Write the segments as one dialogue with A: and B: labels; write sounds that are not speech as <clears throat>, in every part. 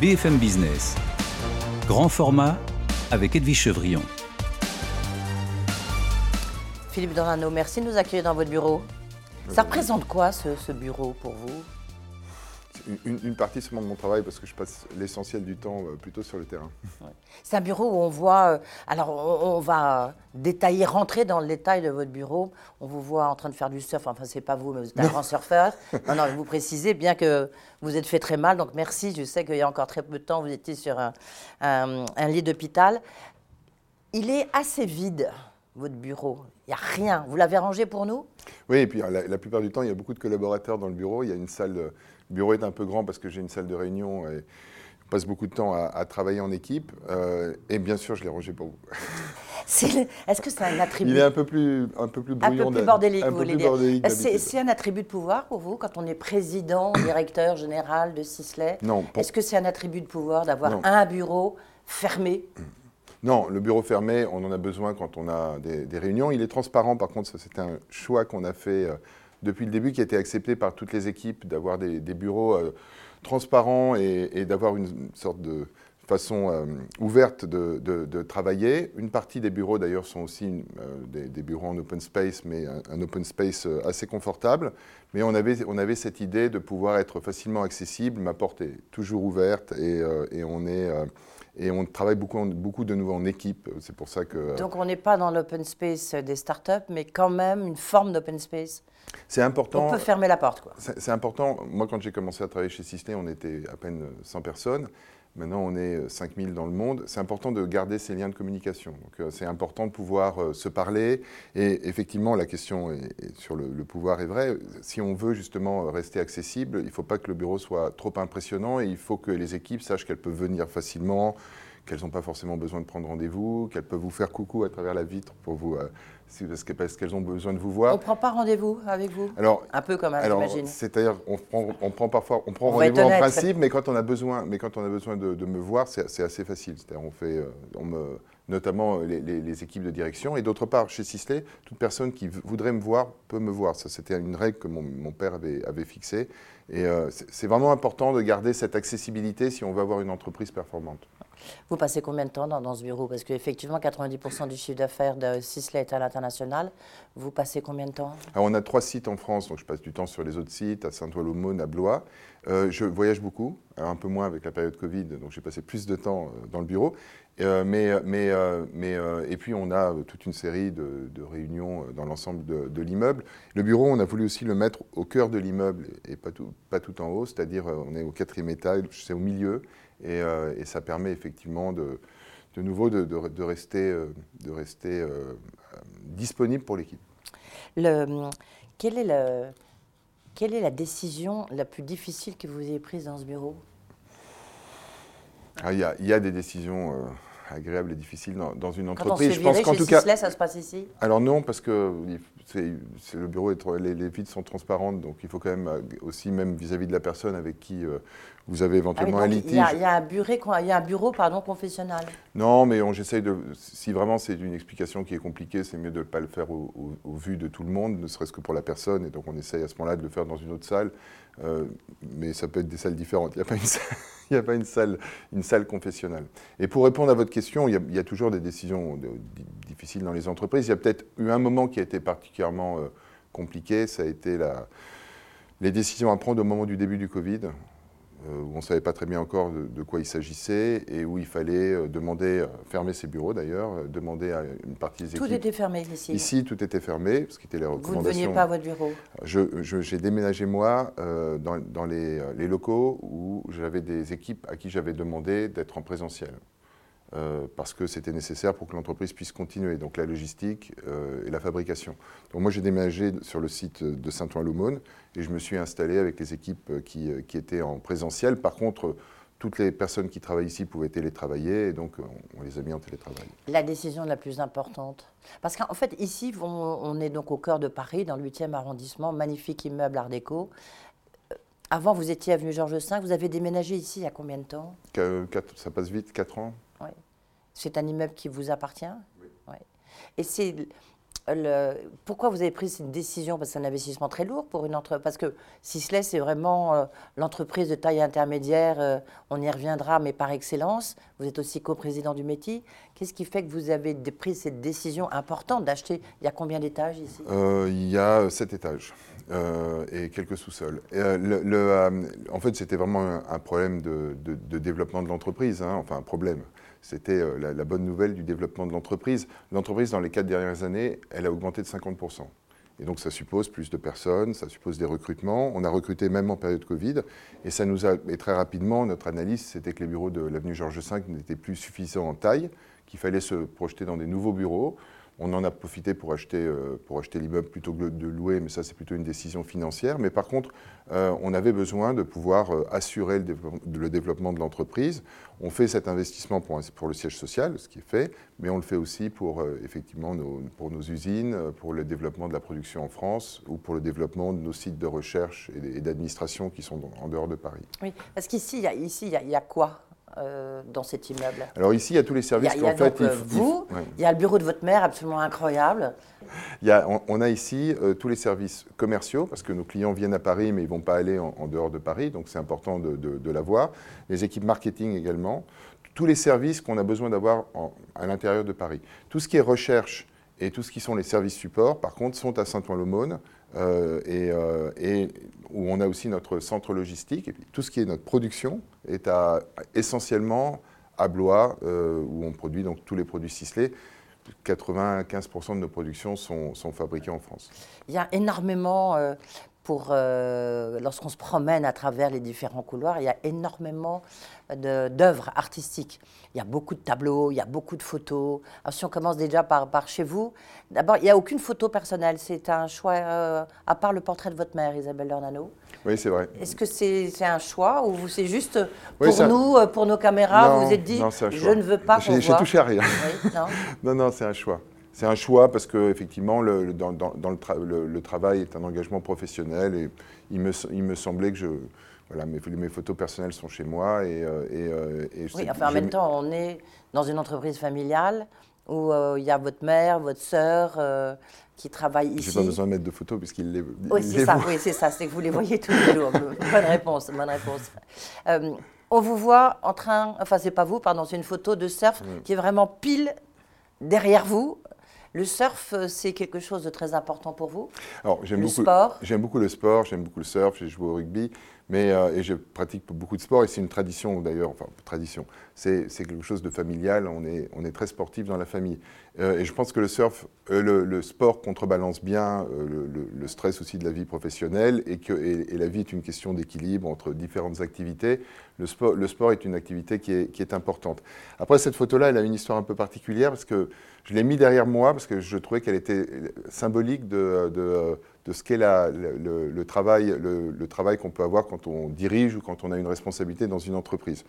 A: BFM Business. Grand format avec Edwige Chevrillon.
B: Philippe Dorano, merci de nous accueillir dans votre bureau. Ça représente quoi ce, ce bureau pour vous?
C: Une, une, partie seulement de mon travail parce que je passe l'essentiel du temps euh, plutôt sur le terrain.
B: Ouais. C'est un bureau où on voit, euh, alors on, on, va détailler, rentrer dans le détail de votre bureau. On vous voit en train de faire du surf, enfin c'est pas vous, mais vous êtes un grand surfeur. Non, non, vous précisez bien que vous êtes fait très mal, donc merci. Je sais qu'il y a encore très peu de temps, vous étiez sur un, un, un lit d'hôpital. Il est assez vide votre bureau Il n'y a rien. Vous l'avez rangé pour nous?
C: Oui, et puis la, la, plupart du temps, il y a beaucoup de collaborateurs dans le bureau. Il y a une salle, le bureau est un peu grand parce que j'ai une salle de réunion et on passe beaucoup de temps à, à travailler en équipe. Euh, et bien sûr, je l'ai rangé pour vous. <laughs>
B: Est-ce que c'est un attribut
C: Il est un peu plus, un peu plus
B: brouillon. Un peu plus bordélique, vous voulez dire. C'est un attribut de pouvoir pour vous quand on est président, <coughs> directeur général de Sisley
C: Non.
B: Est-ce que c'est un attribut de pouvoir d'avoir un bureau fermé <coughs>
C: non, le bureau fermé, on en a besoin quand on a des, des réunions. Il est transparent, par contre, c'est un choix qu'on a fait euh, depuis le début, qui a été accepté par toutes les équipes, d'avoir des, bureaux euh, transparents et, d'avoir une sorte de façon euh, ouverte de, travailler. Une partie des bureaux, d'ailleurs, sont aussi euh, des, bureaux en open space, mais un, open space assez confortable. Mais on avait, on avait cette idée de pouvoir être facilement accessible. Ma porte est toujours ouverte et, et on est et on travaille beaucoup, beaucoup de nouveau en équipe. C'est pour ça que.
B: Donc on n'est pas dans l'open space des startups, mais quand même une forme d'open space.
C: C'est important.
B: On peut fermer la porte, quoi.
C: C'est important. Moi, quand j'ai commencé à travailler chez Sisley, on était à peine 100 personnes. Maintenant, on est 5000 dans le monde. C'est important de garder ces liens de communication. Donc, c'est important de pouvoir euh, se parler. Et effectivement, la question est, est sur le, le, pouvoir est vraie. Si on veut justement rester accessible, il ne faut pas que le bureau soit trop impressionnant et il faut que les équipes sachent qu'elles peuvent venir facilement, qu'elles n'ont pas forcément besoin de prendre rendez-vous, qu'elles peuvent vous faire coucou à travers la vitre pour vous, euh, parce qu'elles ont besoin de vous voir.
B: On ne prend pas rendez-vous avec vous
C: alors,
B: Un peu comme j'imagine.
C: C'est-à-dire, on prend, on prend parfois, on prend rendez-vous en principe, mais quand on a besoin, mais quand on a besoin de, de me voir, c'est assez facile. C'est-à-dire, on fait, euh, on me, notamment les, les, les, équipes de direction. Et d'autre part, chez Sisley, toute personne qui voudrait me voir peut me voir. Ça, c'était une règle que mon, mon père avait, avait fixée. Et euh, c'est vraiment important de garder cette accessibilité si on veut avoir une entreprise performante.
B: Vous passez combien de temps dans, dans ce bureau? Parce qu'effectivement, 90% du chiffre d'affaires de Sisley est à Vous passez combien de temps?
C: On a trois sites en France, donc je passe du temps sur les autres sites, à Saint-Ouen-l'Aumône, à Blois. Euh, je voyage beaucoup, un peu moins avec la période Covid, donc j'ai passé plus de temps euh, dans le bureau. Euh, mais, mais, mais, et puis on a toute une série de, réunions dans l'ensemble de, l'immeuble. Le bureau, on a voulu aussi le mettre au cœur de l'immeuble et pas tout, pas tout en haut, c'est-à-dire on est au quatrième étage, c'est au milieu, et, ça permet effectivement de, de nouveau de, de rester, de rester disponible pour l'équipe.
B: Quelle est le, quelle est la décision la plus difficile que vous ayez prise dans ce bureau?
C: Ah, il, y a, il, y a, des décisions agréables et difficiles dans, dans une entreprise.
B: Quand on se je pense qu'en tout cas, ça se passe ici?
C: Alors non, parce que c'est, le bureau, est, les, les, vides sont transparentes, donc il faut quand même euh, aussi, même vis-à-vis -vis de la personne avec qui euh, vous avez éventuellement
B: ah oui,
C: un litige.
B: Il y a, il y a un bureau, il y a un bureau pardon, confessionnal.
C: Non, mais on j'essaye de. Si vraiment c'est une explication qui est compliquée, c'est mieux de ne pas le faire au, au, au, vu de tout le monde, ne serait-ce que pour la personne, et donc on essaye à ce moment-là de le faire dans une autre salle. Euh, mais ça peut être des salles différentes. Il n'y a pas une salle <laughs> il n'y a pas une salle, confessionnelle. Et pour répondre à votre question, il y a, toujours des décisions difficiles dans les entreprises. Il y a peut-être eu un moment qui a été particulièrement euh, compliqué, ça a été les décisions à prendre au moment du début du Covid, où on ne savait pas très bien encore de, de quoi il s'agissait et où il fallait euh, demander, euh, fermer ses bureaux d'ailleurs, euh, demander à une partie des
B: tout
C: équipes.
B: Tout était fermé ici
C: Ici, tout était fermé, ce qui était les recommandations.
B: Vous ne veniez pas à votre bureau
C: J'ai déménagé moi euh, dans, dans les, les, locaux où j'avais des équipes à qui j'avais demandé d'être en présentiel. Euh, parce que c'était nécessaire pour que l'entreprise puisse continuer, donc la logistique euh, et la fabrication. Donc moi j'ai déménagé sur le site de Saint-Ouen-l'Aumône et je me suis installé avec les équipes qui, qui, étaient en présentiel. Par contre, toutes les personnes qui travaillent ici pouvaient télétravailler et donc on, on les a mis en télétravail.
B: La décision la plus importante Parce qu'en fait ici on, on, est donc au cœur de Paris, dans le 8e arrondissement, magnifique immeuble art déco. Euh, avant vous étiez avenue Georges V, vous avez déménagé ici il y a combien de temps?
C: Quatre, Ça passe vite, 4 ans.
B: C'est un immeuble qui vous appartient
C: Oui.
B: Et c'est pourquoi vous avez pris cette décision? Parce que c'est un investissement très lourd pour une entreprise. Parce que Sisley, c'est vraiment euh, l'entreprise de taille intermédiaire. Euh, on y reviendra, mais par excellence. Vous êtes aussi coprésident du métier. Qu'est-ce qui fait que vous avez pris cette décision importante d'acheter Il y a combien d'étages ici?
C: Euh, Il y a sept étages. Et quelques sous-sols. Le, en fait, c'était vraiment un, problème de, développement de l'entreprise, hein. enfin un problème. C'était euh, la, bonne nouvelle du développement de l'entreprise. L'entreprise, dans les quatre dernières années, elle a augmenté de 50%. Et donc ça suppose plus de personnes, ça suppose des recrutements. On a recruté même en période Covid. Et ça nous a, et très rapidement, notre analyse, c'était que les bureaux de l'avenue Georges V n'étaient plus suffisants en taille, qu'il fallait se projeter dans des nouveaux bureaux. On en a profité pour acheter, euh, pour acheter l'immeuble plutôt que de louer, mais ça c'est plutôt une décision financière. Mais par contre, euh, on avait besoin de pouvoir euh, assurer le, développement de l'entreprise. On fait cet investissement pour, le siège social, ce qui est fait, mais on le fait aussi pour effectivement nos, pour nos usines, pour le développement de la production en France ou pour le développement de nos sites de recherche et d'administration qui sont en dehors de Paris.
B: Oui, parce qu'ici, il y, a quoi? Euh, dans cet immeuble
C: Alors ici, il y a tous les services
B: qu'en fait. Euh, vous, il y a le bureau de votre mère absolument incroyable.
C: Il y a, on, a ici euh, tous les services commerciaux, parce que nos clients viennent à Paris, mais ils ne vont pas aller en, dehors de Paris, donc c'est important de, de, l'avoir. Les équipes marketing également. Tous les services qu'on a besoin d'avoir à l'intérieur de Paris. Tout ce qui est recherche et tout ce qui sont les services support, par contre, sont à Saint-Ouen-l'Aumône. Euh, euh, et, où on a aussi notre centre logistique. Et tout ce qui est notre production est essentiellement à Blois, euh, où on produit donc tous les produits Sisley. 95% de nos productions sont, fabriquées en France.
B: Il y a énormément pour euh, lorsqu'on se promène à travers les différents couloirs, il y a énormément d'œuvres artistiques. Il y a beaucoup de tableaux, il y a beaucoup de photos. Alors, si on commence déjà par, par chez vous, d'abord, il n'y a aucune photo personnelle. C'est un choix, euh, à part le portrait de votre mère, Isabelle Lornano.
C: Oui, c'est vrai.
B: Est-ce que c'est un choix ou c'est juste pour nous, euh, pour nos caméras, vous vous êtes dit, je ne veux pas qu'on
C: J'ai touché à rien. non, <laughs> non, non c'est un choix. C'est un choix parce que effectivement, le, dans, le, travail est un engagement professionnel et il me, il me semblait que je, voilà, mes, mes, photos personnelles sont chez moi et, euh,
B: euh, oui, enfin, en même temps, on est dans une entreprise familiale où euh, il y a votre mère, votre sœur qui travaillent ici.
C: J'ai pas besoin de mettre de photos puisqu'ils les.
B: Oui, ça. Oui, c'est ça. C'est que vous les voyez tous les jours. <laughs> bonne réponse. Bonne réponse. on vous voit en train, enfin c'est pas vous, pardon, c'est une photo de surf qui est vraiment pile derrière vous, le surf, euh, c'est quelque chose de très important pour vous?
C: Alors, j'aime beaucoup, sport? J'aime beaucoup le sport, j'aime beaucoup le surf, j'ai joué au rugby, mais, euh, et je pratique beaucoup de sport, et c'est une tradition d'ailleurs, enfin, tradition, c'est quelque chose de familial, on est, on est très sportif dans la famille. Euh, et je pense que le surf, le, sport contrebalance bien le, stress aussi de la vie professionnelle, et que et, la vie est une question d'équilibre entre différentes activités. Le sport, le sport est une activité qui est, importante. Après, cette photo-là, elle a une histoire un peu particulière, parce que je l'ai mis derrière moi parce que je trouvais qu'elle était symbolique de, de, ce qu'est le, travail, le, travail qu'on peut avoir quand on dirige ou quand on a une responsabilité dans une entreprise.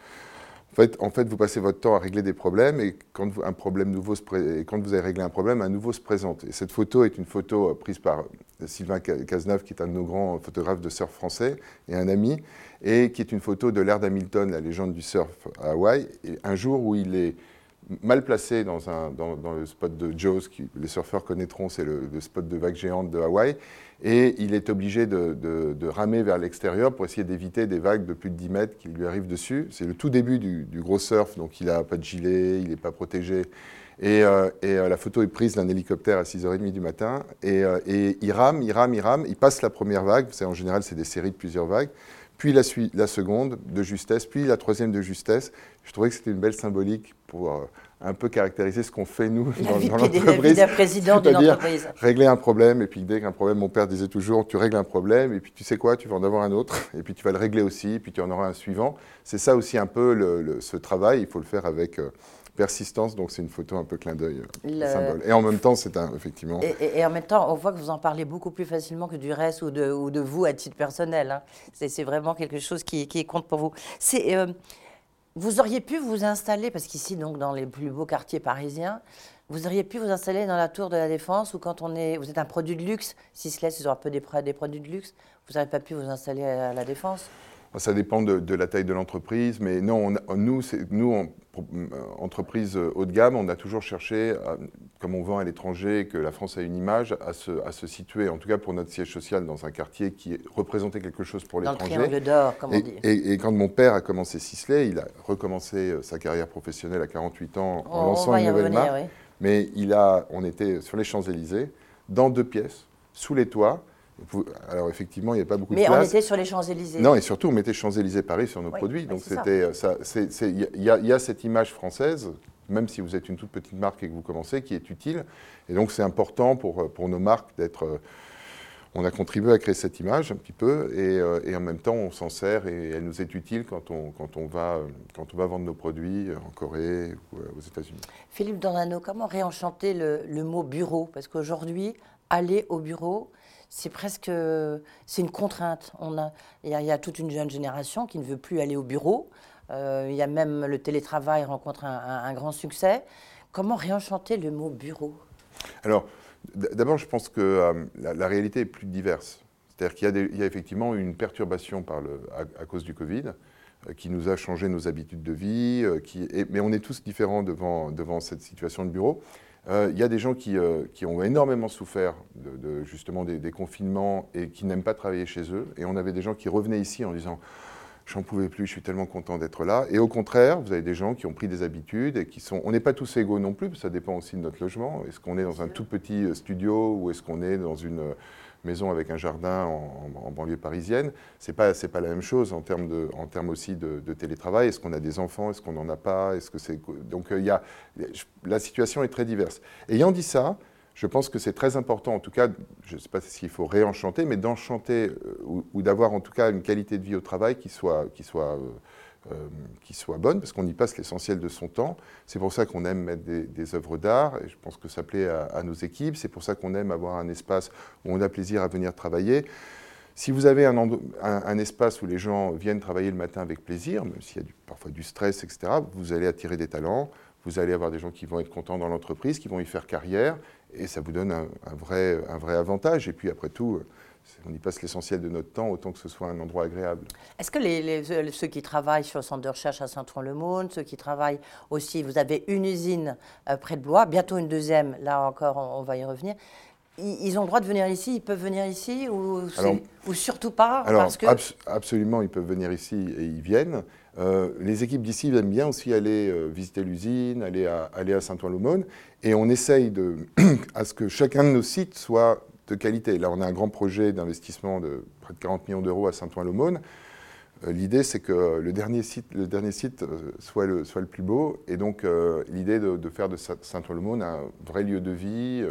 C: En fait, vous passez votre temps à régler des problèmes et quand, un problème nouveau se et quand vous avez réglé un problème, un nouveau se présente. Et cette photo est une photo prise par Sylvain Cazeneuve, qui est un de nos grands photographes de surf français et un ami, et qui est une photo de l'ère d'Hamilton, la légende du surf à Hawaï. Un jour où il est mal placé dans, le spot de Jaws, qui les surfeurs connaîtront, c'est le, spot de vagues géantes de Hawaï, et il est obligé de, de, ramer vers l'extérieur pour essayer d'éviter des vagues de plus de 10 mètres qui lui arrivent dessus. C'est le tout début du, du gros surf, donc il n'a pas de gilet, il n'est pas protégé. Et, euh, et euh, la photo est prise d'un hélicoptère à 6h30 du matin, et, euh, et, il rame, il rame, il rame, il passe la première vague, en général c'est des séries de plusieurs vagues, puis la, la, seconde de justesse, puis la troisième de justesse. Je trouvais que c'était une belle symbolique pour un peu caractériser ce qu'on fait nous
B: dans, l'entreprise. d'un président d'une entreprise.
C: Régler un problème, et puis dès qu'un problème, mon père disait toujours, tu règles un problème, et puis tu sais quoi, tu vas en avoir un autre, <laughs> et puis tu vas le régler aussi, et puis tu en auras un suivant. C'est ça aussi un peu le, ce travail, il faut le faire avec... Euh, persistance, donc c'est une photo un peu clin d'œil, euh, symbole. Et en même temps, c'est un, effectivement...
B: Et, en même temps, on voit que vous en parlez beaucoup plus facilement que du reste ou de, ou de vous à titre personnel. Hein. C'est vraiment quelque chose qui, qui compte pour vous. C'est... Vous auriez pu vous installer, parce qu'ici, donc, dans les plus beaux quartiers parisiens, vous auriez pu vous installer dans la tour de la Défense ou quand on est, vous êtes un produit de luxe, si ce laisse, ils ont un peu des, des produits de luxe, vous n'auriez pas pu vous installer à la Défense?
C: Ça dépend de, la taille de l'entreprise, mais non, nous, nous entreprise haut de gamme, on a toujours cherché, comme on vend à l'étranger, que la France a une image, à se, situer, en tout cas pour notre siège social, dans un quartier qui représentait quelque chose pour l'étranger.
B: Dans le triangle d'or, comme on dit.
C: Et, quand mon père a commencé Sisley, il a recommencé euh, sa carrière professionnelle à 48 ans en lançant une nouvelle marque. Mais il a, on était sur les Champs-Élysées, dans deux pièces, sous les toits, alors effectivement, il n'y a pas beaucoup
B: de
C: place.
B: Mais on était sur les Champs-Élysées.
C: Non, et surtout, on mettait Champs-Élysées Paris sur nos produits. Donc c'était, il y, a cette image française, même si vous êtes une toute petite marque et que vous commencez, qui est utile. Et donc c'est important pour, pour nos marques d'être. Euh, on a contribué à créer cette image un petit peu, et, euh, et en même temps, on s'en sert et elle nous est utile quand on, quand on, va, quand on va vendre nos produits en Corée ou aux États-Unis.
B: Philippe Dornano, comment réenchanter le, le mot bureau Parce qu'aujourd'hui, aller au bureau, c'est presque c'est une contrainte. On a, il, y a, toute une jeune génération qui ne veut plus aller au bureau. Euh, il y a même le télétravail rencontre un, grand succès. Comment réenchanter le mot bureau?
C: Alors, d'abord, je pense que euh, la, réalité est plus diverse. C'est-à-dire qu'il y, a effectivement une perturbation à, cause du Covid euh, qui nous a changé nos habitudes de vie, mais on est tous différents devant, devant cette situation de bureau. Euh, il y a des gens qui, euh, qui ont énormément souffert de, justement des, confinements et qui n'aiment pas travailler chez eux. Et on avait des gens qui revenaient ici en disant J'en pouvais plus, je suis tellement content d'être là. Et au contraire, vous avez des gens qui ont pris des habitudes et qui sont. On n'est pas tous égaux non plus, ça dépend aussi de notre logement. Est-ce qu'on est dans un tout petit studio ou est-ce qu'on est dans une maison avec un jardin en, banlieue parisienne, c'est pas c'est pas la même chose en termes de en termes aussi de, télétravail. Est-ce qu'on a des enfants? Est-ce qu'on n'en a pas? Est-ce que c'est donc euh, il y a la situation est très diverse. Ayant dit ça, je pense que c'est très important, en tout cas, je ne sais pas s'il faut réenchanter, mais d'enchanter euh, ou, d'avoir en tout cas une qualité de vie au travail qui soit, qui soit euh, qui soit bonne, parce qu'on y passe l'essentiel de son temps. C'est pour ça qu'on aime mettre des, œuvres d'art, et je pense que ça plaît à, nos équipes. C'est pour ça qu'on aime avoir un espace où on a plaisir à venir travailler. Si vous avez un, un, espace où les gens viennent travailler le matin avec plaisir, même s'il y a parfois du stress, etc., vous allez attirer des talents, vous allez avoir des gens qui vont être contents dans l'entreprise, qui vont y faire carrière, et ça vous donne un, vrai, un vrai avantage. Et puis après tout, on y passe l'essentiel de notre temps, autant que ce soit un endroit agréable.
B: Est-ce que les, ceux qui travaillent sur le centre de recherche à Saint-Ouen-le-Monde, ceux qui travaillent aussi, vous avez une usine euh, près de Blois, bientôt une deuxième, là encore on, va y revenir, ils, ont le droit de venir ici, ils peuvent venir ici ou, ou surtout pas
C: alors, Absolument, ils peuvent venir ici et ils viennent. Euh, les équipes d'ici aiment bien aussi aller euh, visiter l'usine, aller à, aller à Saint-Ouen-le-Monde, et on essaye de, <clears throat> à ce que chacun de nos sites soit de qualité. Là, on a un grand projet d'investissement de près de 40 millions d'euros à Saint-Ouen-l'Aumône. Euh, l'idée, c'est que le dernier site, le dernier site euh, soit, le, plus beau. Et donc, euh, l'idée de, faire de Saint-Ouen-l'Aumône un vrai lieu de vie,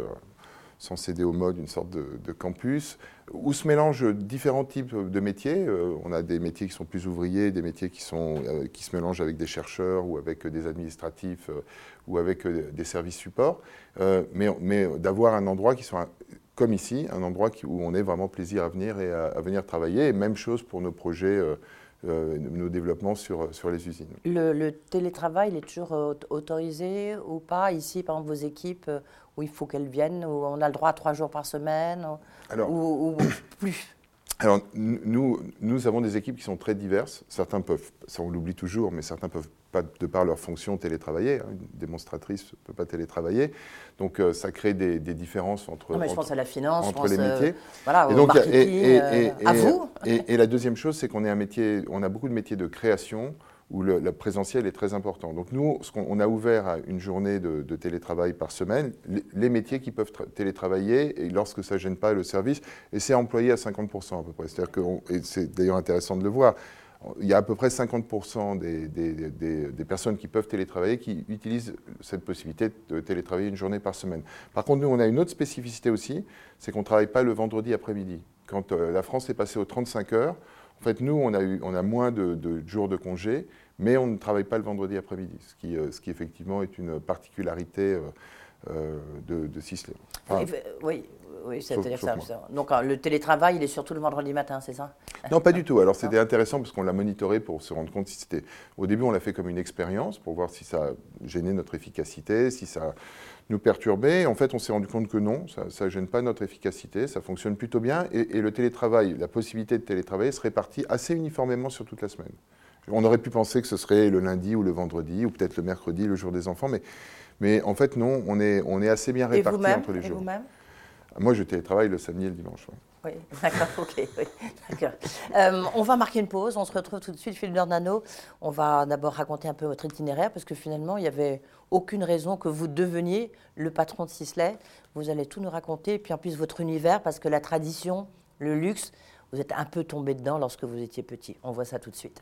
C: sans céder au mode, une sorte de, campus, où se mélangent différents types de métiers. on a des métiers qui sont plus ouvriers, des métiers qui, se mélangent avec des chercheurs ou avec des administratifs ou avec des services supports. mais d'avoir un endroit qui soit comme ici, un endroit où on est vraiment plaisir à venir et à, venir travailler. Et même chose pour nos projets, euh, euh, nos développements sur, sur les usines.
B: Le, télétravail, il est toujours euh, autorisé ou pas? Ici, par exemple, vos équipes, où il faut qu'elles viennent, où on a le droit à trois jours par semaine, ou, ou plus?
C: Alors, nous, nous avons des équipes qui sont très diverses. Certains peuvent, ça on l'oublie toujours, mais certains peuvent pas, de par leur fonction, télétravailler. Hein. Une démonstratrice ne peut pas télétravailler. Donc, euh, ça crée des, différences entre,
B: non, mais je pense à la finance,
C: entre les
B: euh,
C: métiers.
B: voilà, et donc, et, euh, à vous.
C: Et, la deuxième chose, c'est qu'on est un métier, on a beaucoup de métiers de création où le, présentiel est très important. Donc nous, on, a ouvert une journée de, télétravail par semaine, les, métiers qui peuvent télétravailler, et lorsque ça ne gêne pas le service, et c'est employé à 50% à peu près. C'est-à-dire que, c'est d'ailleurs intéressant de le voir, il y a à peu près 50% des, des, personnes qui peuvent télétravailler qui utilisent cette possibilité de télétravailler une journée par semaine. Par contre, nous, on a une autre spécificité aussi, c'est qu'on ne travaille pas le vendredi après-midi. Quand euh, la France est passée aux 35 heures, en fait, nous, on a, eu, on a moins de, jours de congé, mais on ne travaille pas le vendredi après-midi, ce qui, euh, ce qui effectivement est une particularité euh, de, de Sisley.
B: oui, oui, c'est-à-dire ça. Donc euh, le télétravail, il est surtout le vendredi matin, c'est ça?
C: Non, pas du tout. Alors c'était intéressant parce qu'on l'a monitoré pour se rendre compte si c'était. Au début, on l'a fait comme une expérience pour voir si ça gênait notre efficacité, si ça nous perturbait. En fait, on s'est rendu compte que non, ça ne gêne pas notre efficacité, ça fonctionne plutôt bien. Et, le télétravail, la possibilité de télétravailler se répartit assez uniformément sur toute la semaine. On aurait pu penser que ce serait le lundi ou le vendredi, ou peut-être le mercredi, le jour des enfants, mais, mais en fait, non, on est, on est assez bien répartis entre les jours. Moi, je télétravaille le samedi et le dimanche.
B: Oui, d'accord, ok. d'accord. Euh, on va marquer une pause, on se retrouve tout de suite, Philippe Nano. On va d'abord raconter un peu votre itinéraire, parce que finalement, il n'y avait aucune raison que vous deveniez le patron de Sisley. Vous allez tout nous raconter, et puis en plus votre univers, parce que la tradition, le luxe, vous êtes un peu tombé dedans lorsque vous étiez petit. On voit ça tout de suite.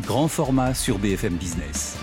A: Grand format sur BFM Business.